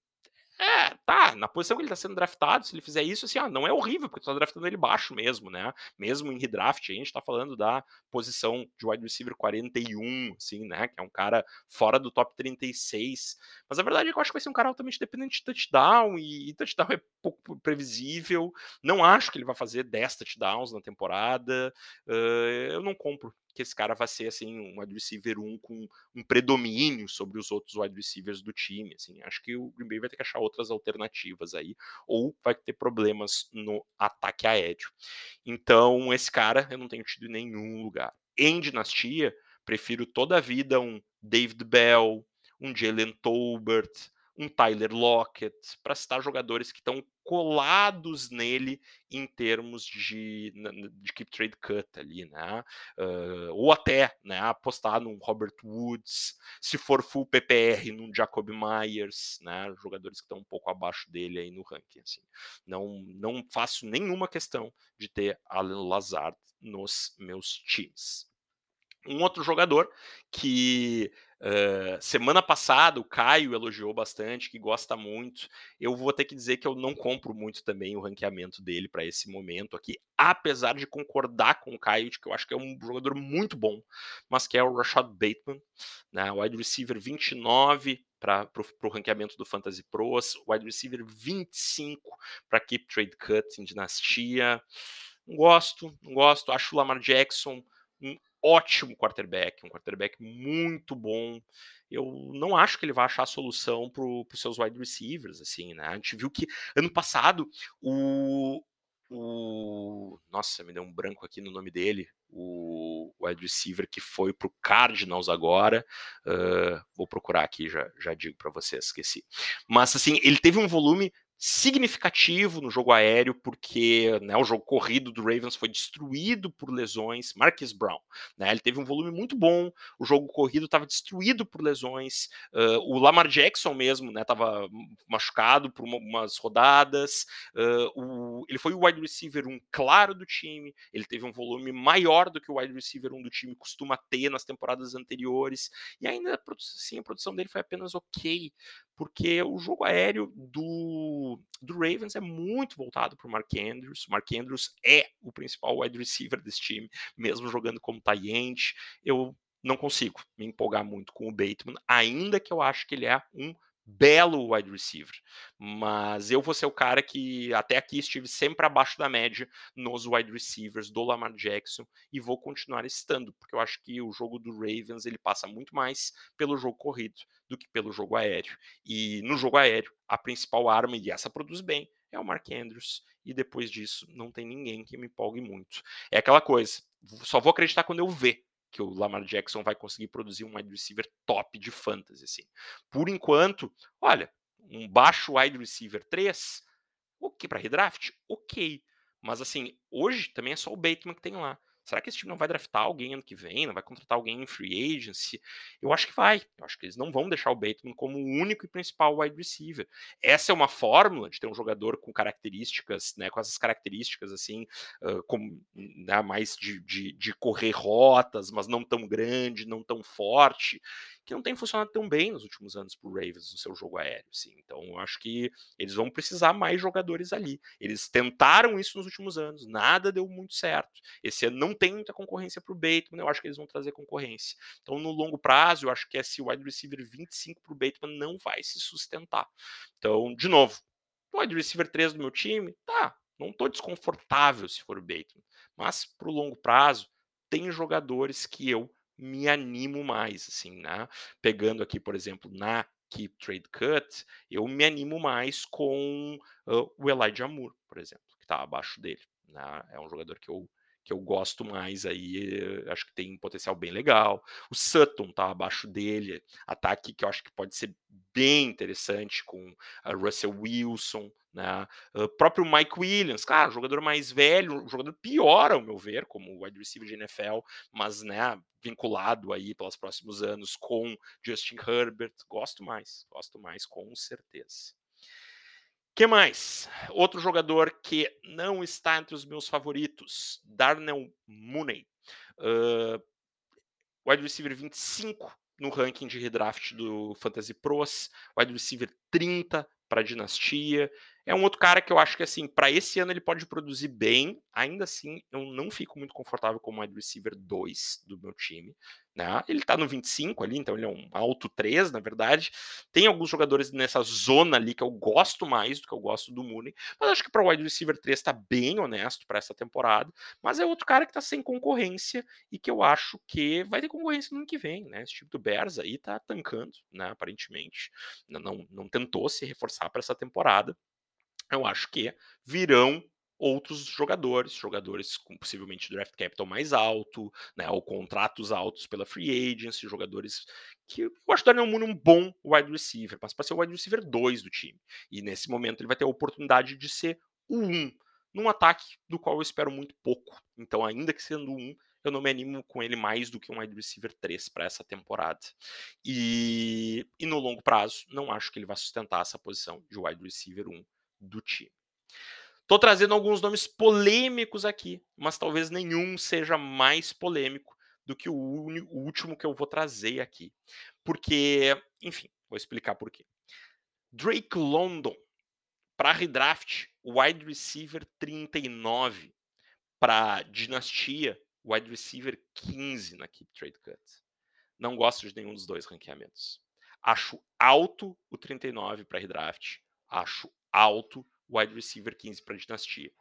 é, tá, na posição que ele tá sendo draftado, se ele fizer isso, assim, ah, não é horrível, porque tu tá draftando ele baixo mesmo, né? Mesmo em redraft, a gente tá falando da posição de wide receiver 41, assim, né? Que é um cara fora do top 36. Mas a verdade é que eu acho que vai ser um cara altamente dependente de touchdown, e, e touchdown é pouco previsível. Não acho que ele vai fazer 10 touchdowns na temporada. Uh, eu não compro que esse cara vai ser assim um wide receiver 1 com um predomínio sobre os outros wide receivers do time, assim. Acho que o Green Bay vai ter que achar outras alternativas aí ou vai ter problemas no ataque aéreo. Então, esse cara eu não tenho tido em nenhum lugar. Em dinastia, prefiro toda a vida um David Bell, um Jalen Tolbert, um Tyler Lockett, para citar jogadores que estão colados nele em termos de, de keep trade cut ali, né? Uh, ou até né, apostar num Robert Woods, se for full PPR, num Jacob Myers, né? Jogadores que estão um pouco abaixo dele aí no ranking. Assim. Não, não faço nenhuma questão de ter Alan Lazard nos meus times. Um outro jogador que Semana passada o Caio elogiou bastante, que gosta muito. Eu vou ter que dizer que eu não compro muito também o ranqueamento dele para esse momento aqui, apesar de concordar com o Caio de que eu acho que é um jogador muito bom, mas que é o Rashad Bateman, né, wide receiver 29 para o ranqueamento do Fantasy Pros, wide receiver 25 para Keep Trade Cut em Dinastia. Não gosto, não gosto. Acho o Lamar Jackson ótimo quarterback, um quarterback muito bom. Eu não acho que ele vai achar a solução para os seus wide receivers, assim, né? A gente viu que ano passado o, o nossa, me deu um branco aqui no nome dele, o wide receiver que foi para o Cardinals agora, uh, vou procurar aqui, já, já digo para vocês, esqueci. Mas assim, ele teve um volume significativo no jogo aéreo, porque né, o jogo corrido do Ravens foi destruído por lesões. Marcus Brown, né, ele teve um volume muito bom, o jogo corrido estava destruído por lesões. Uh, o Lamar Jackson mesmo estava né, machucado por uma, umas rodadas. Uh, o, ele foi o wide receiver um claro do time, ele teve um volume maior do que o wide receiver um do time costuma ter nas temporadas anteriores, e ainda assim, a produção dele foi apenas ok porque o jogo aéreo do, do Ravens é muito voltado para o Mark Andrews. Mark Andrews é o principal wide receiver desse time, mesmo jogando como tight Eu não consigo me empolgar muito com o Bateman, ainda que eu acho que ele é um belo wide receiver. Mas eu vou ser o cara que até aqui estive sempre abaixo da média nos wide receivers do Lamar Jackson e vou continuar estando, porque eu acho que o jogo do Ravens ele passa muito mais pelo jogo corrido do que pelo jogo aéreo. E no jogo aéreo, a principal arma, e essa produz bem, é o Mark Andrews. E depois disso, não tem ninguém que me empolgue muito. É aquela coisa, só vou acreditar quando eu ver que o Lamar Jackson vai conseguir produzir um wide receiver top de fantasy. Assim. Por enquanto, olha, um baixo wide receiver 3, ok, para redraft, ok. Mas assim, hoje também é só o Bateman que tem lá. Será que esse time não vai draftar alguém ano que vem? Não vai contratar alguém em free agency? Eu acho que vai. Eu acho que eles não vão deixar o Bateman como o único e principal wide receiver. Essa é uma fórmula de ter um jogador com características, né, com essas características assim, uh, como, né, mais de, de, de correr rotas, mas não tão grande, não tão forte que não tem funcionado tão bem nos últimos anos para o Ravens no seu jogo aéreo. Assim. Então, eu acho que eles vão precisar mais jogadores ali. Eles tentaram isso nos últimos anos, nada deu muito certo. Esse ano não tem muita concorrência para o Bateman, eu acho que eles vão trazer concorrência. Então, no longo prazo, eu acho que esse wide receiver 25 para o Bateman não vai se sustentar. Então, de novo, wide receiver 3 do meu time, tá, não estou desconfortável se for o Bateman, mas para o longo prazo, tem jogadores que eu me animo mais, assim, né? Pegando aqui, por exemplo, na Keep Trade Cut, eu me animo mais com uh, o Elijah Moore, por exemplo, que está abaixo dele. Né? É um jogador que eu, que eu gosto mais aí, acho que tem um potencial bem legal. O Sutton tá abaixo dele, ataque que eu acho que pode ser bem interessante com uh, Russell Wilson, né? Próprio Mike Williams, claro, jogador mais velho, jogador pior, ao meu ver, como wide receiver de NFL, mas né, vinculado aí pelos próximos anos com Justin Herbert. Gosto mais, gosto mais, com certeza. que mais? Outro jogador que não está entre os meus favoritos, Darnell Mooney. Uh, wide receiver 25 no ranking de redraft do Fantasy Pros, wide receiver 30 para dinastia. É um outro cara que eu acho que, assim, para esse ano ele pode produzir bem. Ainda assim, eu não fico muito confortável como wide receiver 2 do meu time. Né? Ele tá no 25 ali, então ele é um alto 3, na verdade. Tem alguns jogadores nessa zona ali que eu gosto mais do que eu gosto do Mooney. Mas acho que para o wide receiver 3 tá bem honesto para essa temporada. Mas é outro cara que tá sem concorrência e que eu acho que vai ter concorrência no ano que vem, né? Esse tipo do Bears aí tá tancando, né? Aparentemente. Não, não, não tentou se reforçar para essa temporada eu acho que virão outros jogadores, jogadores com possivelmente draft capital mais alto, né, ou contratos altos pela free agency, jogadores que eu acho que Daniel Mooney um bom wide receiver, mas para ser o wide receiver 2 do time. E nesse momento ele vai ter a oportunidade de ser o 1 num ataque do qual eu espero muito pouco. Então, ainda que sendo um, eu não me animo com ele mais do que um wide receiver 3 para essa temporada. E, e no longo prazo, não acho que ele vai sustentar essa posição de wide receiver 1 do time. Estou trazendo alguns nomes polêmicos aqui, mas talvez nenhum seja mais polêmico do que o, o último que eu vou trazer aqui. Porque, enfim, vou explicar por quê. Drake London, para redraft, wide receiver 39. Para dinastia, wide receiver 15 na Keep Trade Cut. Não gosto de nenhum dos dois ranqueamentos. Acho alto o 39 para redraft. Acho alto wide receiver 15 para dinastia.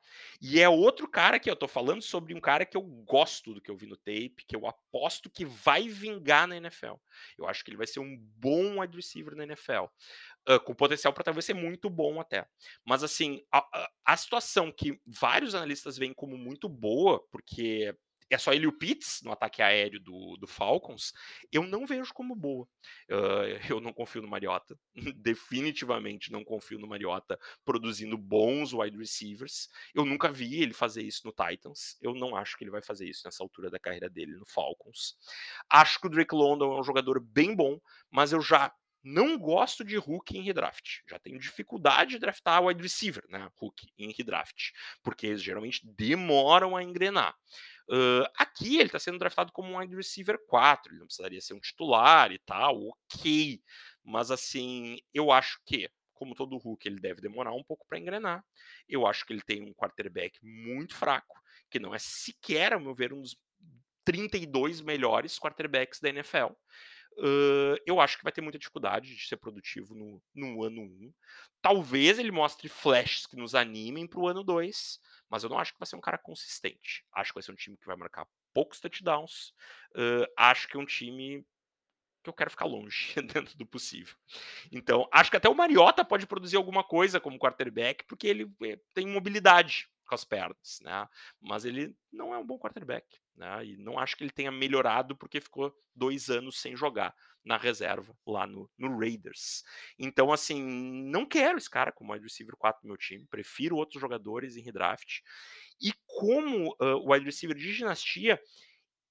E é outro cara que eu tô falando sobre um cara que eu gosto do que eu vi no tape, que eu aposto que vai vingar na NFL. Eu acho que ele vai ser um bom wide receiver na NFL. Uh, com potencial para talvez ser muito bom até. Mas assim, a, a, a situação que vários analistas veem como muito boa, porque é só ele e o Pitts no ataque aéreo do, do Falcons, eu não vejo como boa. Uh, eu não confio no Mariota, [laughs] definitivamente não confio no Mariota produzindo bons wide receivers. Eu nunca vi ele fazer isso no Titans, eu não acho que ele vai fazer isso nessa altura da carreira dele no Falcons. Acho que o Drake London é um jogador bem bom, mas eu já não gosto de Hulk em redraft. Já tenho dificuldade de draftar wide receiver, né? Hulk em redraft, porque eles geralmente demoram a engrenar. Uh, aqui ele está sendo draftado como um wide receiver 4, ele não precisaria ser um titular e tal, ok. Mas assim, eu acho que, como todo Hulk, ele deve demorar um pouco para engrenar. Eu acho que ele tem um quarterback muito fraco, que não é sequer, ao meu ver, um dos 32 melhores quarterbacks da NFL. Uh, eu acho que vai ter muita dificuldade de ser produtivo no, no ano 1. Talvez ele mostre flashes que nos animem para o ano 2, mas eu não acho que vai ser um cara consistente. Acho que vai ser um time que vai marcar poucos touchdowns. Uh, acho que é um time que eu quero ficar longe [laughs] dentro do possível. Então, acho que até o Mariota pode produzir alguma coisa como quarterback, porque ele eh, tem mobilidade com as pernas, né? Mas ele não é um bom quarterback, né? E não acho que ele tenha melhorado porque ficou dois anos sem jogar na reserva lá no, no Raiders. Então, assim, não quero esse cara como wide receiver 4 do meu time, prefiro outros jogadores em redraft. E como uh, o wide receiver de dinastia,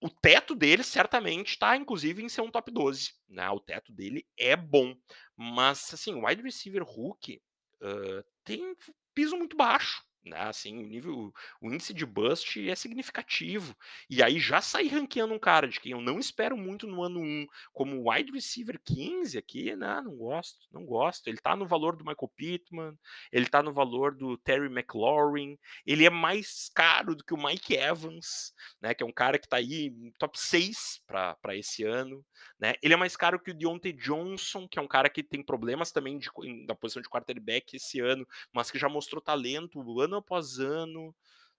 o teto dele certamente está, inclusive, em ser um top 12. Né? O teto dele é bom. Mas, assim, o wide receiver Hulk uh, tem piso muito baixo né? Assim, o nível, o índice de bust é significativo. E aí já sair ranqueando um cara de quem eu não espero muito no ano 1, como wide receiver 15 aqui, né? Não gosto, não gosto. Ele tá no valor do Michael Pittman, ele tá no valor do Terry McLaurin, ele é mais caro do que o Mike Evans, né? Que é um cara que tá aí top 6 para esse ano, né? Ele é mais caro que o Deontay Johnson, que é um cara que tem problemas também de, da posição de quarterback esse ano, mas que já mostrou talento o ano ano após ano.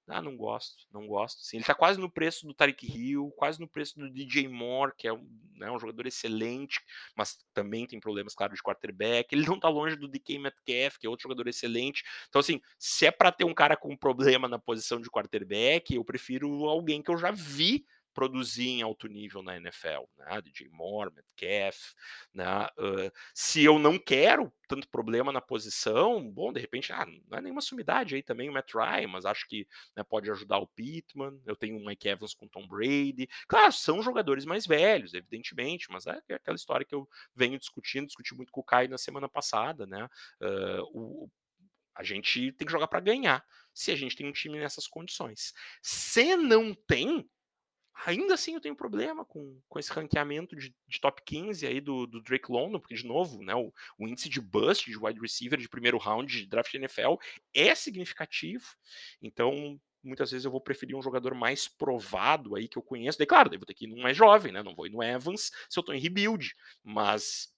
Ah, não gosto, não gosto. Sim, ele tá quase no preço do Tarek Hill, quase no preço do DJ Moore, que é um, né, um jogador excelente, mas também tem problemas, claro, de quarterback. Ele não tá longe do DK Metcalf, que é outro jogador excelente. Então, assim, se é para ter um cara com problema na posição de quarterback, eu prefiro alguém que eu já vi produzir em alto nível na NFL, né? DJ Moore, Metcalf, né? Uh, se eu não quero tanto problema na posição, bom, de repente, ah, não é nenhuma sumidade aí também o Matt Ryan, mas acho que né, pode ajudar o Pittman. Eu tenho o Mike Evans com Tom Brady. Claro, são jogadores mais velhos, evidentemente, mas é, é aquela história que eu venho discutindo, discuti muito com o Caio na semana passada, né? Uh, o, a gente tem que jogar para ganhar. Se a gente tem um time nessas condições. Se não tem, Ainda assim eu tenho problema com, com esse ranqueamento de, de top 15 aí do, do, Drake London, porque, de novo, né, o, o, índice de bust de wide receiver de primeiro round de draft NFL é significativo. Então, muitas vezes eu vou preferir um jogador mais provado aí que eu conheço. Daí, claro, devo ter que ir num mais jovem, né? Não vou ir no Evans se eu tô em rebuild. Mas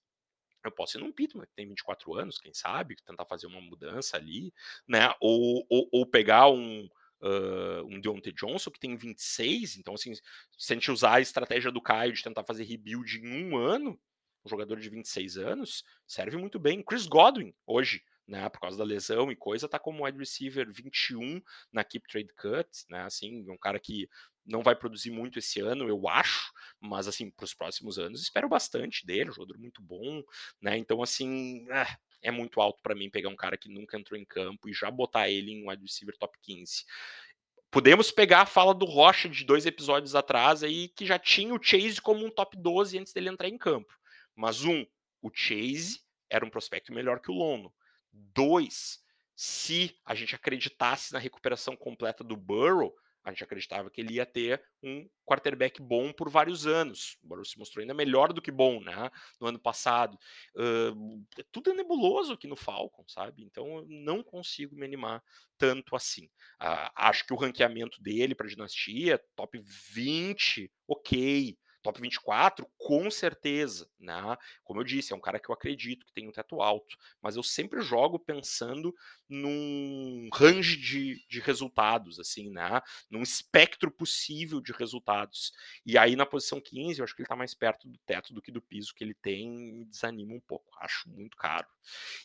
eu posso ir num Pittman, que tem 24 anos, quem sabe, tentar fazer uma mudança ali, né? Ou, ou, ou pegar um uh, um Deontay Johnson que tem 26, então assim, se a gente usar a estratégia do Caio de tentar fazer rebuild em um ano, um jogador de 26 anos, serve muito bem. Chris Godwin, hoje, né, por causa da lesão e coisa, tá como wide receiver 21 na Keep Trade Cut, né, assim, um cara que não vai produzir muito esse ano, eu acho, mas assim, para os próximos anos, espero bastante dele, um jogador muito bom, né? Então, assim, é, é muito alto para mim pegar um cara que nunca entrou em campo e já botar ele em wide receiver top 15. Podemos pegar a fala do Rocha de dois episódios atrás aí, que já tinha o Chase como um top 12 antes dele entrar em campo. Mas um, o Chase era um prospecto melhor que o Lono. Dois, se a gente acreditasse na recuperação completa do Burrow, a gente acreditava que ele ia ter um quarterback bom por vários anos. O Burrow se mostrou ainda melhor do que bom, né? No ano passado. Uh, tudo é nebuloso aqui no Falcon, sabe? Então eu não consigo me animar tanto assim. Uh, acho que o ranqueamento dele para dinastia, top 20, ok top 24, com certeza, né? Como eu disse, é um cara que eu acredito que tem um teto alto, mas eu sempre jogo pensando num range de, de resultados, assim, né? Num espectro possível de resultados. E aí na posição 15, eu acho que ele tá mais perto do teto do que do piso que ele tem, me desanima um pouco, acho muito caro.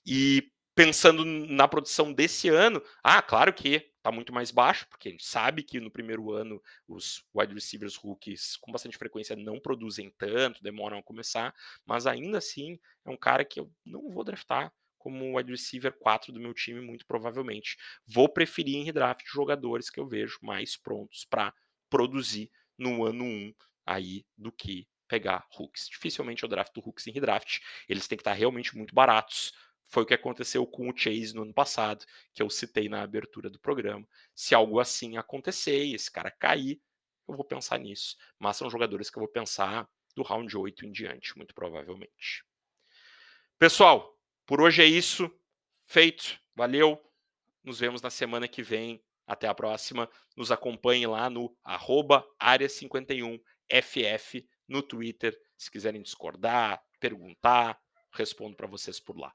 E pensando na produção desse ano, ah, claro que está muito mais baixo, porque a gente sabe que no primeiro ano os wide receivers rookies com bastante frequência não produzem tanto, demoram a começar, mas ainda assim é um cara que eu não vou draftar como wide receiver 4 do meu time, muito provavelmente. Vou preferir em redraft jogadores que eu vejo mais prontos para produzir no ano 1 aí do que pegar hooks. Dificilmente eu drafto hooks em redraft, eles têm que estar realmente muito baratos foi o que aconteceu com o Chase no ano passado, que eu citei na abertura do programa. Se algo assim acontecer e esse cara cair, eu vou pensar nisso. Mas são jogadores que eu vou pensar do round 8 em diante, muito provavelmente. Pessoal, por hoje é isso. Feito. Valeu. Nos vemos na semana que vem. Até a próxima. Nos acompanhe lá no área51FF no Twitter. Se quiserem discordar, perguntar, respondo para vocês por lá.